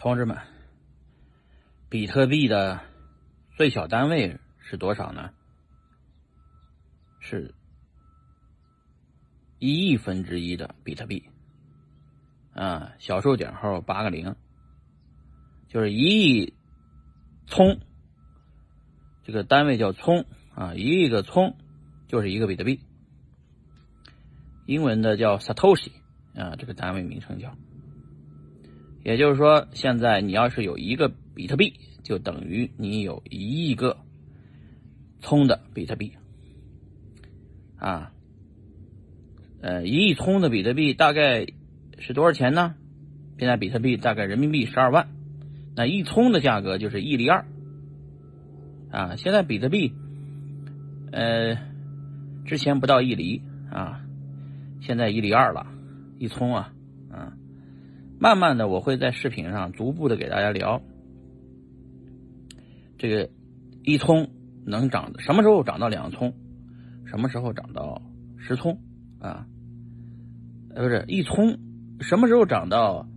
同志们，比特币的最小单位是多少呢？是一亿分之一的比特币啊，小数点后八个零，就是一亿聪，这个单位叫聪啊，一亿个聪就是一个比特币，英文的叫 Satoshi 啊，这个单位名称叫。也就是说，现在你要是有一个比特币，就等于你有一亿个聪的比特币啊。呃，一亿聪的比特币大概是多少钱呢？现在比特币大概人民币十二万，那一聪的价格就是一厘二啊。现在比特币呃之前不到一厘啊，现在一厘二了，一聪啊。慢慢的，我会在视频上逐步的给大家聊，这个一葱能涨什么时候涨到两葱，什么时候涨到十葱啊？呃，不是一葱什么时候涨到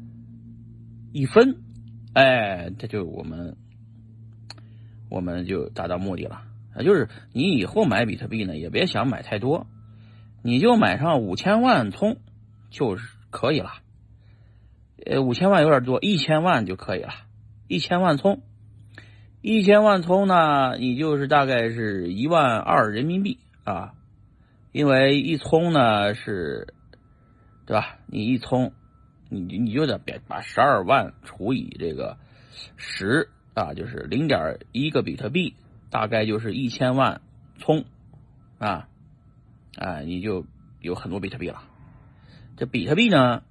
一分？哎，这就我们我们就达到目的了啊！就是你以后买比特币呢，也别想买太多，你就买上五千万葱就可以了。呃，五千万有点多，一千万就可以了。一千万葱，一千万葱呢，你就是大概是一万二人民币啊。因为一葱呢是，对吧？你一葱，你你就得把十二万除以这个十啊，就是零点一个比特币，大概就是一千万葱啊啊，你就有很多比特币了。这比特币呢？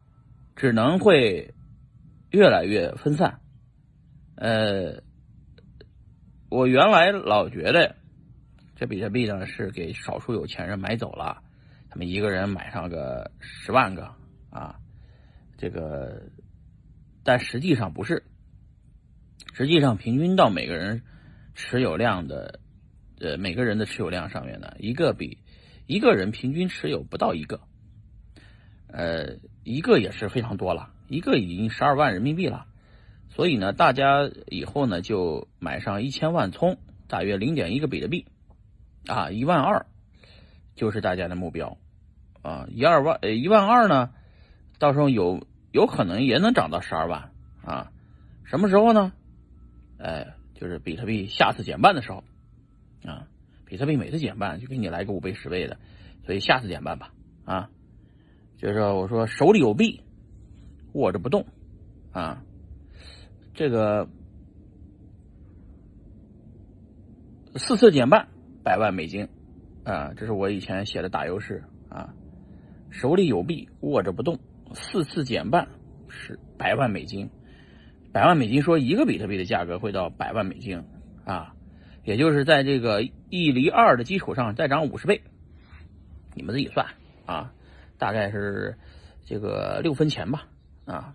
只能会越来越分散。呃，我原来老觉得这比特币呢是给少数有钱人买走了，他们一个人买上个十万个啊，这个，但实际上不是。实际上，平均到每个人持有量的呃每个人的持有量上面呢，一个比一个人平均持有不到一个。呃，一个也是非常多了，一个已经十二万人民币了，所以呢，大家以后呢就买上一千万葱，大约零点一个比特币，啊，一万二就是大家的目标，啊，一二万呃一万二呢，到时候有有可能也能涨到十二万啊，什么时候呢？哎，就是比特币下次减半的时候，啊，比特币每次减半就给你来个五倍十倍的，所以下次减半吧，啊。就是说，我说手里有币，握着不动，啊，这个四次减半百万美金，啊，这是我以前写的打油诗啊，手里有币，握着不动，四次减半是百万美金，百万美金说一个比特币的价格会到百万美金啊，也就是在这个一厘二的基础上再涨五十倍，你们自己算啊。大概是这个六分钱吧，啊，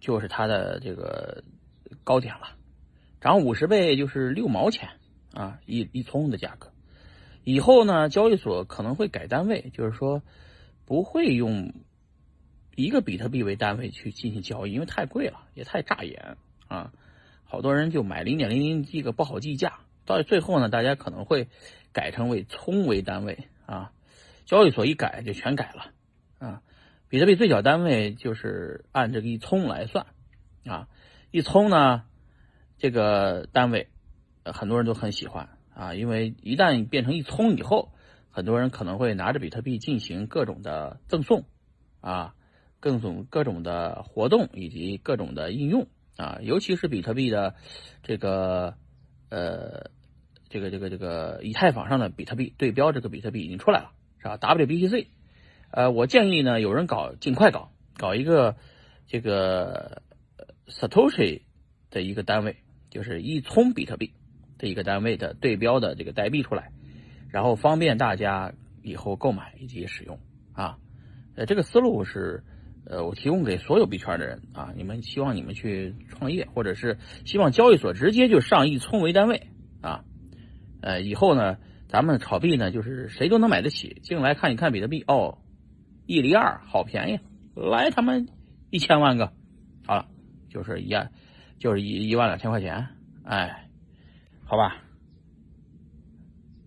就是它的这个高点了，涨五十倍就是六毛钱啊，一一葱的价格。以后呢，交易所可能会改单位，就是说不会用一个比特币为单位去进行交易，因为太贵了，也太扎眼啊。好多人就买零点零零这个不好计价，到最后呢，大家可能会改成为葱为单位啊。交易所一改就全改了，啊，比特币最小单位就是按这个一聪来算，啊，一聪呢，这个单位很多人都很喜欢啊，因为一旦变成一聪以后，很多人可能会拿着比特币进行各种的赠送，啊，各种各种的活动以及各种的应用啊，尤其是比特币的这个呃，这个这个这个以太坊上的比特币对标这个比特币已经出来了。是吧？WBTC，呃，我建议呢，有人搞，尽快搞，搞一个这个 Satoshi 的一个单位，就是一聪比特币的一个单位的对标的这个代币出来，然后方便大家以后购买以及使用啊。呃，这个思路是呃，我提供给所有币圈的人啊，你们希望你们去创业，或者是希望交易所直接就上一聪为单位啊，呃，以后呢。咱们炒币呢就是谁都能买得起进来看一看比特币哦一厘二好便宜来他妈一千万个好了就是一就是一一万两千块钱哎好吧。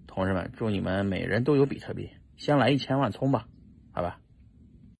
同志们祝你们每人都有比特币先来一千万充吧好吧